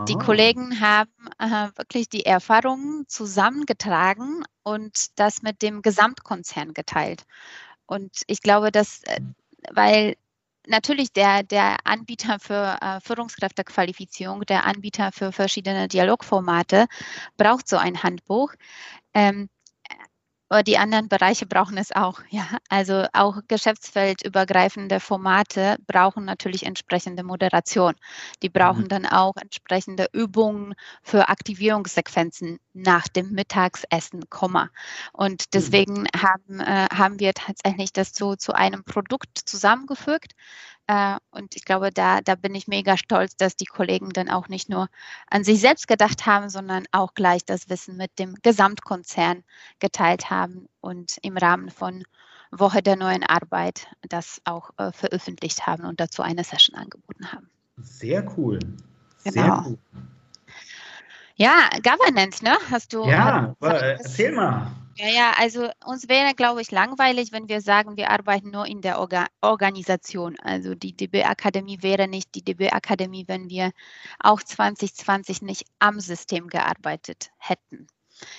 Die Kollegen haben äh, wirklich die Erfahrungen zusammengetragen und das mit dem Gesamtkonzern geteilt. Und ich glaube, dass, äh, weil natürlich der, der Anbieter für äh, Führungskräftequalifizierung, der Anbieter für verschiedene Dialogformate braucht so ein Handbuch. Ähm, die anderen Bereiche brauchen es auch. Ja, also auch geschäftsfeldübergreifende Formate brauchen natürlich entsprechende Moderation. Die brauchen mhm. dann auch entsprechende Übungen für Aktivierungssequenzen nach dem Mittagsessen, Komma. Und mhm. deswegen mhm. haben, äh, haben wir tatsächlich das so zu einem Produkt zusammengefügt, und ich glaube, da, da bin ich mega stolz, dass die Kollegen dann auch nicht nur an sich selbst gedacht haben, sondern auch gleich das Wissen mit dem Gesamtkonzern geteilt haben und im Rahmen von Woche der neuen Arbeit das auch äh, veröffentlicht haben und dazu eine Session angeboten haben. Sehr cool. Sehr genau. Cool. Ja, Governance, ne? Hast du. Ja, äh, erzähl mal. Ja, ja, also uns wäre, glaube ich, langweilig, wenn wir sagen, wir arbeiten nur in der Orga Organisation. Also die DB-Akademie wäre nicht die DB-Akademie, wenn wir auch 2020 nicht am System gearbeitet hätten.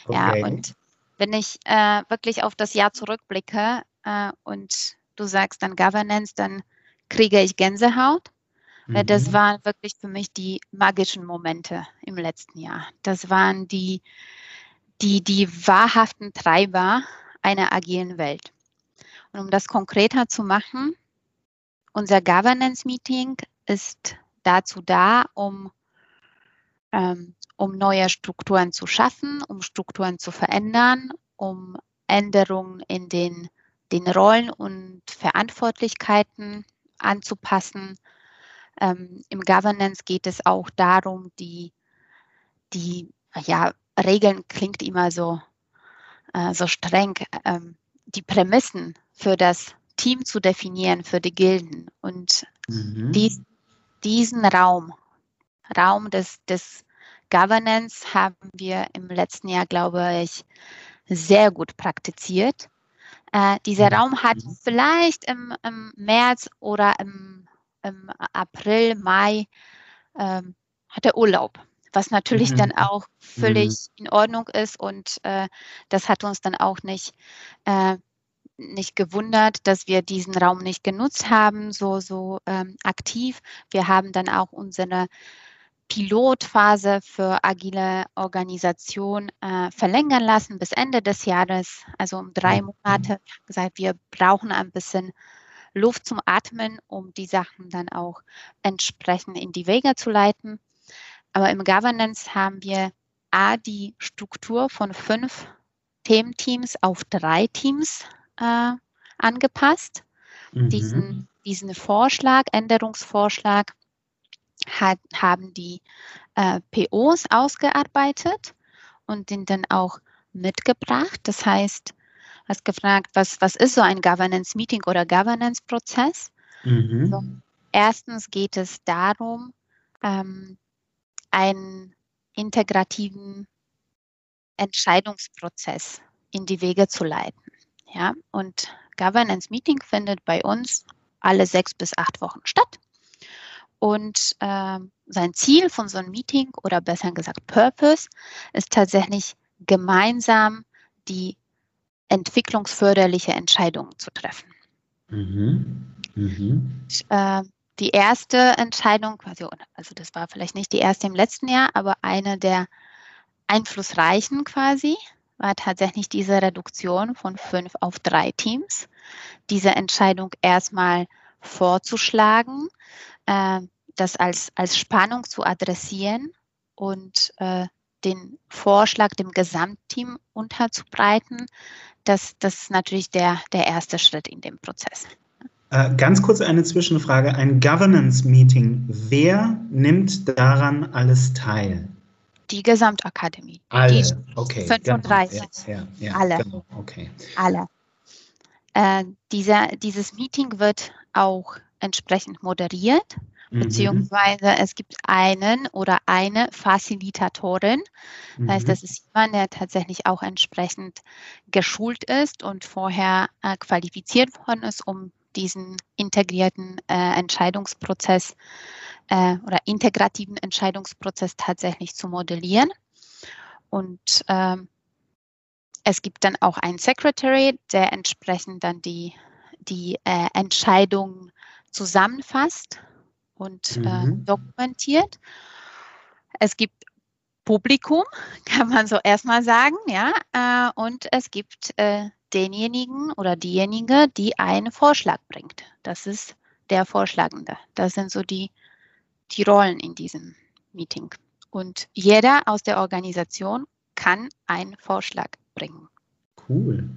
Okay. Ja, und wenn ich äh, wirklich auf das Jahr zurückblicke äh, und du sagst dann Governance, dann kriege ich Gänsehaut. Mhm. Das waren wirklich für mich die magischen Momente im letzten Jahr. Das waren die die, die wahrhaften Treiber einer agilen Welt. Und um das konkreter zu machen, unser Governance Meeting ist dazu da, um, ähm, um neue Strukturen zu schaffen, um Strukturen zu verändern, um Änderungen in den, den Rollen und Verantwortlichkeiten anzupassen. Ähm, Im Governance geht es auch darum, die, die ja, Regeln klingt immer so, äh, so streng, ähm, die Prämissen für das Team zu definieren, für die Gilden. Und mhm. dies, diesen Raum, Raum des, des Governance haben wir im letzten Jahr, glaube ich, sehr gut praktiziert. Äh, dieser mhm. Raum hat vielleicht im, im März oder im, im April, Mai ähm, hat er Urlaub was natürlich mhm. dann auch völlig mhm. in Ordnung ist und äh, das hat uns dann auch nicht, äh, nicht gewundert, dass wir diesen Raum nicht genutzt haben, so, so ähm, aktiv. Wir haben dann auch unsere Pilotphase für agile Organisation äh, verlängern lassen bis Ende des Jahres, also um drei mhm. Monate. gesagt, wir brauchen ein bisschen Luft zum Atmen, um die Sachen dann auch entsprechend in die Wege zu leiten. Aber im Governance haben wir A, die Struktur von fünf Thementeams auf drei Teams äh, angepasst. Mhm. Diesen, diesen Vorschlag, Änderungsvorschlag, hat, haben die äh, POs ausgearbeitet und den dann auch mitgebracht. Das heißt, hast gefragt, was, was ist so ein Governance-Meeting oder Governance-Prozess? Mhm. So, erstens geht es darum, ähm, einen integrativen Entscheidungsprozess in die Wege zu leiten. Ja, und Governance Meeting findet bei uns alle sechs bis acht Wochen statt. Und äh, sein Ziel von so einem Meeting oder besser gesagt Purpose ist tatsächlich gemeinsam die entwicklungsförderliche Entscheidungen zu treffen. Mhm. Mhm. Äh, die erste Entscheidung, also, also das war vielleicht nicht die erste im letzten Jahr, aber eine der einflussreichen quasi, war tatsächlich diese Reduktion von fünf auf drei Teams. Diese Entscheidung erstmal vorzuschlagen, äh, das als, als Spannung zu adressieren und äh, den Vorschlag dem Gesamtteam unterzubreiten, das, das ist natürlich der, der erste Schritt in dem Prozess. Äh, ganz kurz eine Zwischenfrage. Ein Governance-Meeting, wer nimmt daran alles teil? Die Gesamtakademie. Alle, die okay. 35. Genau. Ja, ja, Alle. Genau. Okay. Alle. Äh, dieser, dieses Meeting wird auch entsprechend moderiert, mhm. beziehungsweise es gibt einen oder eine Facilitatorin. Das mhm. heißt, das ist jemand, der tatsächlich auch entsprechend geschult ist und vorher äh, qualifiziert worden ist, um diesen integrierten äh, Entscheidungsprozess äh, oder integrativen Entscheidungsprozess tatsächlich zu modellieren. Und ähm, es gibt dann auch einen Secretary, der entsprechend dann die, die äh, Entscheidungen zusammenfasst und äh, mhm. dokumentiert. Es gibt Publikum, kann man so erstmal sagen, ja, äh, und es gibt äh, denjenigen oder diejenige, die einen Vorschlag bringt. Das ist der Vorschlagende. Das sind so die, die Rollen in diesem Meeting. Und jeder aus der Organisation kann einen Vorschlag bringen. Cool.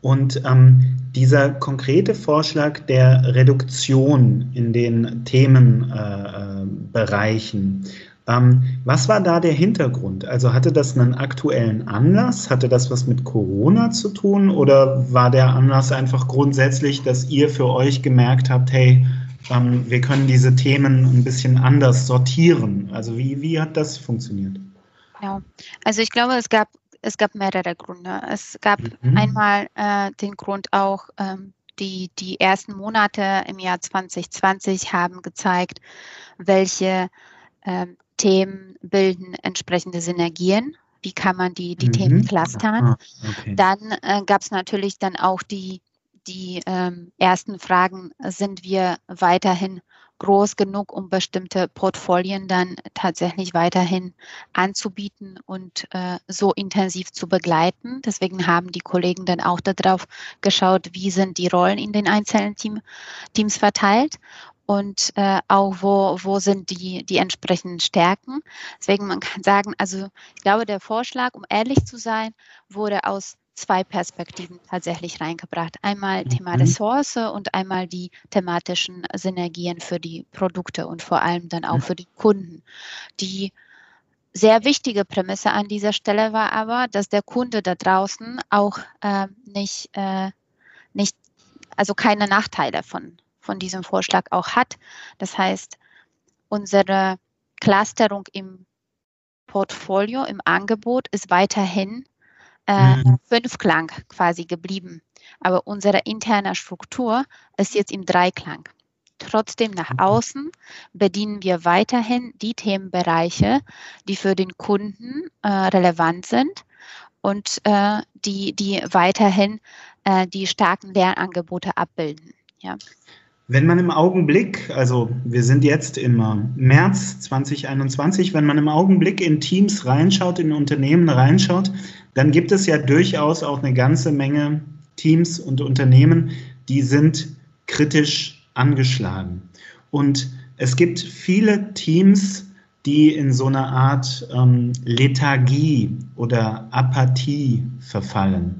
Und ähm, dieser konkrete Vorschlag der Reduktion in den Themenbereichen, äh, ähm, was war da der Hintergrund? Also hatte das einen aktuellen Anlass? Hatte das was mit Corona zu tun? Oder war der Anlass einfach grundsätzlich, dass ihr für euch gemerkt habt, hey, ähm, wir können diese Themen ein bisschen anders sortieren? Also wie, wie hat das funktioniert? Ja, also ich glaube, es gab, es gab mehrere Gründe. Es gab mhm. einmal äh, den Grund auch, ähm, die, die ersten Monate im Jahr 2020 haben gezeigt, welche ähm, Themen bilden entsprechende Synergien. Wie kann man die, die mhm. Themen clustern? Ah, okay. Dann äh, gab es natürlich dann auch die, die ähm, ersten Fragen, sind wir weiterhin groß genug, um bestimmte Portfolien dann tatsächlich weiterhin anzubieten und äh, so intensiv zu begleiten. Deswegen haben die Kollegen dann auch darauf geschaut, wie sind die Rollen in den einzelnen Team, Teams verteilt und äh, auch wo, wo sind die, die entsprechenden Stärken. Deswegen man kann sagen, also ich glaube, der Vorschlag, um ehrlich zu sein, wurde aus zwei Perspektiven tatsächlich reingebracht. Einmal mhm. Thema Ressource und einmal die thematischen Synergien für die Produkte und vor allem dann auch mhm. für die Kunden. Die sehr wichtige Prämisse an dieser Stelle war aber, dass der Kunde da draußen auch äh, nicht, äh, nicht, also keine Nachteile von von diesem Vorschlag auch hat. Das heißt, unsere Clusterung im Portfolio, im Angebot ist weiterhin äh, mhm. Fünfklang quasi geblieben. Aber unsere interne Struktur ist jetzt im Dreiklang. Trotzdem nach außen bedienen wir weiterhin die Themenbereiche, die für den Kunden äh, relevant sind und äh, die, die weiterhin äh, die starken Lernangebote abbilden. Ja. Wenn man im Augenblick, also wir sind jetzt im äh, März 2021, wenn man im Augenblick in Teams reinschaut, in Unternehmen reinschaut, dann gibt es ja durchaus auch eine ganze Menge Teams und Unternehmen, die sind kritisch angeschlagen. Und es gibt viele Teams, die in so eine Art ähm, Lethargie oder Apathie verfallen.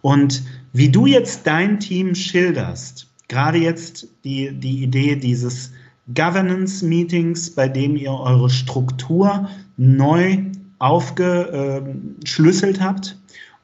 Und wie du jetzt dein Team schilderst, gerade jetzt die, die Idee dieses Governance-Meetings, bei dem ihr eure Struktur neu aufgeschlüsselt habt.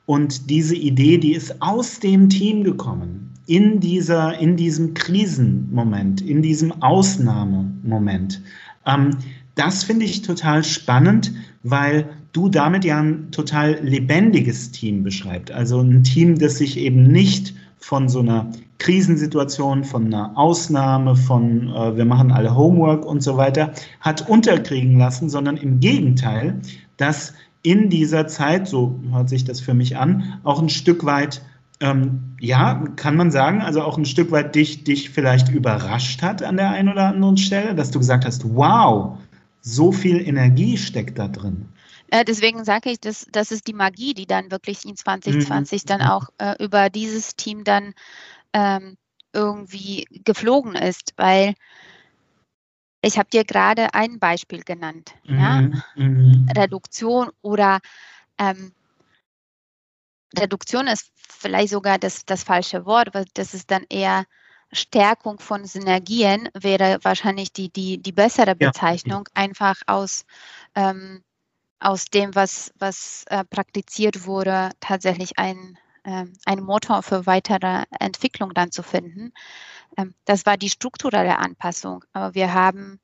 Und diese Idee, die ist aus dem Team gekommen, in, dieser, in diesem Krisenmoment, in diesem Ausnahmemoment. Ähm, das finde ich total spannend, weil du damit ja ein total lebendiges Team beschreibst. Also ein Team, das sich eben nicht von so einer Krisensituation, von einer Ausnahme, von äh, wir machen alle Homework und so weiter, hat unterkriegen lassen, sondern im Gegenteil, dass in dieser Zeit, so hört sich das für mich an, auch ein Stück weit ähm, ja, kann man sagen, also auch ein Stück weit dich, dich vielleicht überrascht hat an der einen oder anderen Stelle, dass du gesagt hast, wow, so viel Energie steckt da drin. Äh, deswegen sage ich, dass das ist die Magie, die dann wirklich in 2020 mhm. dann auch äh, über dieses Team dann ähm, irgendwie geflogen ist, weil ich habe dir gerade ein Beispiel genannt, mhm. ja? Mhm. Reduktion oder ähm, Reduktion ist vielleicht sogar das, das falsche Wort, weil das ist dann eher Stärkung von Synergien wäre wahrscheinlich die, die, die bessere Bezeichnung, ja. einfach aus, ähm, aus dem, was, was äh, praktiziert wurde, tatsächlich ein, äh, ein Motor für weitere Entwicklung dann zu finden. Ähm, das war die strukturelle Anpassung, aber wir haben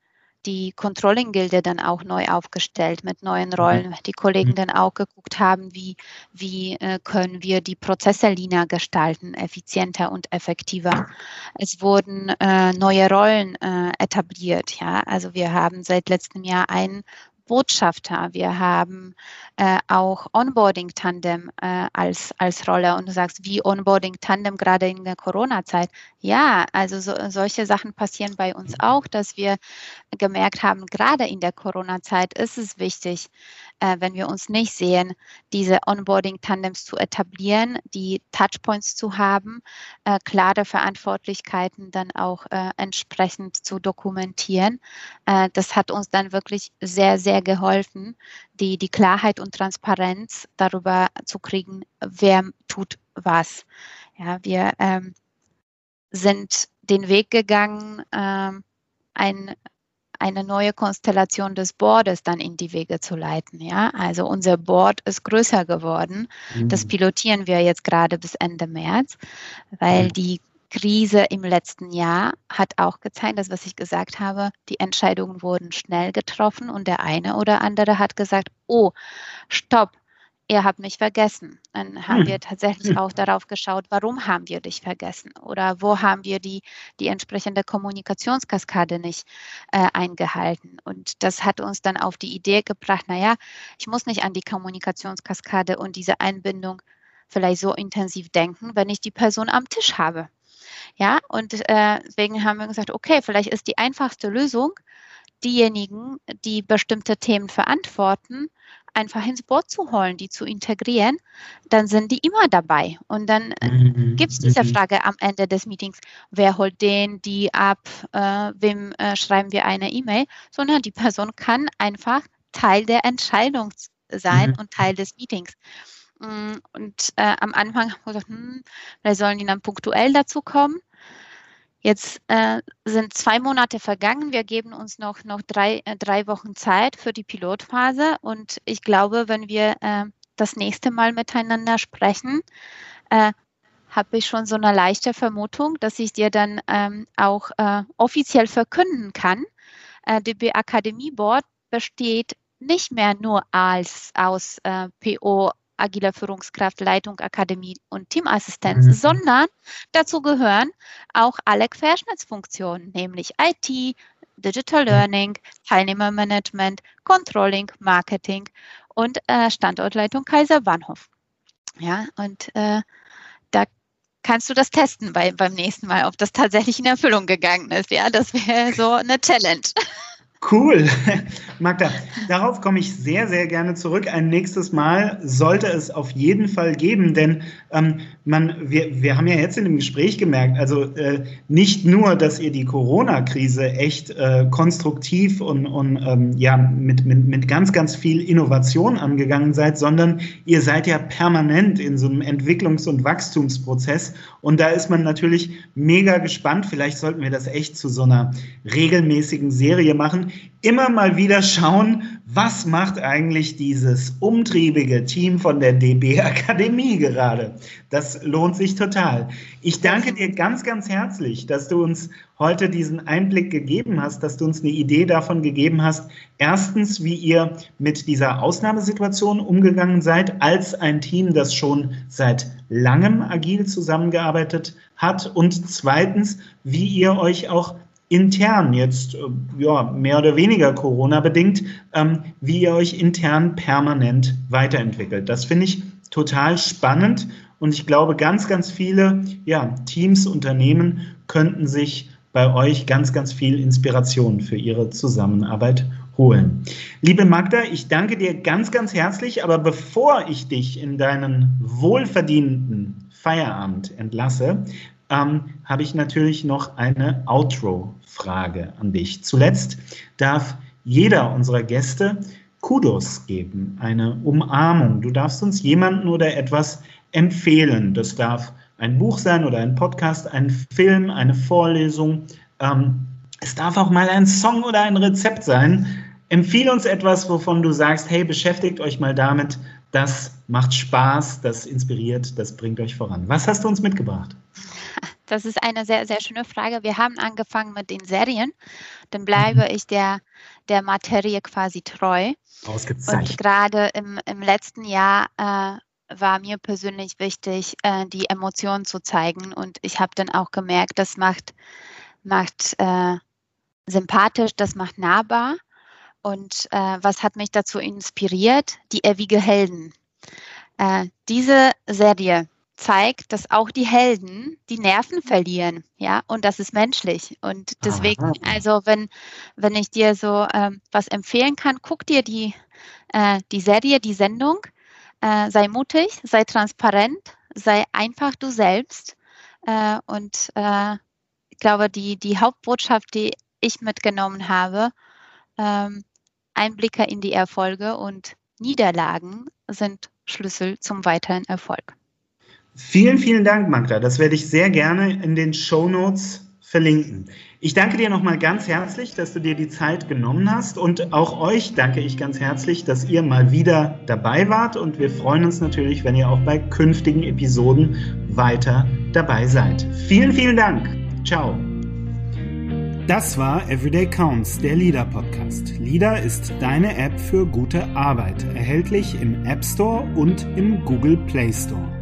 die Controlling-Gilde dann auch neu aufgestellt mit neuen mhm. Rollen. Die Kollegen mhm. dann auch geguckt haben, wie, wie äh, können wir die Prozesse leaner gestalten, effizienter und effektiver. Es wurden äh, neue Rollen äh, etabliert. Ja, also wir haben seit letztem Jahr einen Botschafter, wir haben äh, auch Onboarding-Tandem äh, als, als Rolle und du sagst, wie Onboarding-Tandem gerade in der Corona-Zeit. Ja, also so, solche Sachen passieren bei uns auch, dass wir gemerkt haben, gerade in der Corona-Zeit ist es wichtig, äh, wenn wir uns nicht sehen, diese Onboarding-Tandems zu etablieren, die Touchpoints zu haben, äh, klare Verantwortlichkeiten dann auch äh, entsprechend zu dokumentieren. Äh, das hat uns dann wirklich sehr, sehr geholfen, die, die Klarheit und Transparenz darüber zu kriegen, wer tut was. Ja, wir ähm, sind den Weg gegangen, ähm, ein eine neue Konstellation des Boards dann in die Wege zu leiten. Ja, also unser Board ist größer geworden. Mhm. Das pilotieren wir jetzt gerade bis Ende März, weil die Krise im letzten Jahr hat auch gezeigt, dass was ich gesagt habe, die Entscheidungen wurden schnell getroffen und der eine oder andere hat gesagt, oh, stopp, ihr habt mich vergessen. Dann haben hm. wir tatsächlich hm. auch darauf geschaut, warum haben wir dich vergessen oder wo haben wir die, die entsprechende Kommunikationskaskade nicht äh, eingehalten. Und das hat uns dann auf die Idee gebracht, naja, ich muss nicht an die Kommunikationskaskade und diese Einbindung vielleicht so intensiv denken, wenn ich die Person am Tisch habe. Ja, und äh, deswegen haben wir gesagt, okay, vielleicht ist die einfachste Lösung, diejenigen, die bestimmte Themen verantworten, einfach ins Boot zu holen, die zu integrieren, dann sind die immer dabei. Und dann äh, mhm. gibt es diese mhm. Frage am Ende des Meetings, wer holt den, die ab, äh, wem äh, schreiben wir eine E-Mail, sondern die Person kann einfach Teil der Entscheidung sein mhm. und Teil des Meetings. Mm, und äh, am Anfang haben wir gesagt, hm, vielleicht sollen die dann punktuell dazu kommen. Jetzt äh, sind zwei Monate vergangen. Wir geben uns noch, noch drei, äh, drei Wochen Zeit für die Pilotphase. Und ich glaube, wenn wir äh, das nächste Mal miteinander sprechen, äh, habe ich schon so eine leichte Vermutung, dass ich dir dann ähm, auch äh, offiziell verkünden kann. DB Akademie Board besteht nicht mehr nur als aus äh, PO agile Führungskraft, Leitung, Akademie und Teamassistenz, mhm. sondern dazu gehören auch alle Querschnittsfunktionen, nämlich IT, Digital Learning, Teilnehmermanagement, Controlling, Marketing und äh, Standortleitung Kaiserbahnhof. Ja, und äh, da kannst du das testen bei, beim nächsten Mal, ob das tatsächlich in Erfüllung gegangen ist. Ja, das wäre so eine Challenge. Cool. Magda, darauf komme ich sehr, sehr gerne zurück. Ein nächstes Mal sollte es auf jeden Fall geben, denn ähm, man, wir, wir haben ja jetzt in dem Gespräch gemerkt, also äh, nicht nur, dass ihr die Corona-Krise echt äh, konstruktiv und, und ähm, ja, mit, mit, mit ganz, ganz viel Innovation angegangen seid, sondern ihr seid ja permanent in so einem Entwicklungs- und Wachstumsprozess. Und da ist man natürlich mega gespannt. Vielleicht sollten wir das echt zu so einer regelmäßigen Serie machen immer mal wieder schauen, was macht eigentlich dieses umtriebige Team von der DB Akademie gerade. Das lohnt sich total. Ich danke dir ganz, ganz herzlich, dass du uns heute diesen Einblick gegeben hast, dass du uns eine Idee davon gegeben hast, erstens, wie ihr mit dieser Ausnahmesituation umgegangen seid, als ein Team, das schon seit langem agil zusammengearbeitet hat und zweitens, wie ihr euch auch intern jetzt, äh, ja, mehr oder weniger Corona-bedingt, ähm, wie ihr euch intern permanent weiterentwickelt. Das finde ich total spannend Und ich glaube, ganz, ganz viele ja, Teams, Unternehmen könnten sich bei euch ganz, ganz viel Inspiration für ihre Zusammenarbeit holen. Liebe Magda, ich danke dir ganz, ganz herzlich, aber bevor ich dich in deinen wohlverdienten Feierabend entlasse, ähm, habe ich natürlich noch eine Outro-Frage an dich. Zuletzt darf jeder unserer Gäste Kudos geben, eine Umarmung. Du darfst uns jemanden oder etwas empfehlen. Das darf ein Buch sein oder ein Podcast, ein Film, eine Vorlesung. Ähm, es darf auch mal ein Song oder ein Rezept sein. Empfehle uns etwas, wovon du sagst, hey, beschäftigt euch mal damit. Das macht Spaß, das inspiriert, das bringt euch voran. Was hast du uns mitgebracht? Das ist eine sehr, sehr schöne Frage. Wir haben angefangen mit den Serien. Dann bleibe mhm. ich der, der Materie quasi treu. Ausgezeichnet. Und gerade im, im letzten Jahr äh, war mir persönlich wichtig, äh, die Emotionen zu zeigen. Und ich habe dann auch gemerkt, das macht, macht äh, sympathisch, das macht nahbar. Und äh, was hat mich dazu inspiriert? Die ewige Helden. Äh, diese Serie zeigt, dass auch die Helden die Nerven verlieren, ja, und das ist menschlich. Und deswegen, also wenn, wenn ich dir so ähm, was empfehlen kann, guck dir die, äh, die Serie, die Sendung, äh, sei mutig, sei transparent, sei einfach du selbst. Äh, und äh, ich glaube, die, die Hauptbotschaft, die ich mitgenommen habe, ähm, Einblicke in die Erfolge und Niederlagen sind Schlüssel zum weiteren Erfolg. Vielen, vielen Dank, Magda. Das werde ich sehr gerne in den Show Notes verlinken. Ich danke dir nochmal ganz herzlich, dass du dir die Zeit genommen hast und auch euch danke ich ganz herzlich, dass ihr mal wieder dabei wart und wir freuen uns natürlich, wenn ihr auch bei künftigen Episoden weiter dabei seid. Vielen, vielen Dank. Ciao. Das war Everyday Counts, der LIDA Podcast. LIDA ist deine App für gute Arbeit, erhältlich im App Store und im Google Play Store.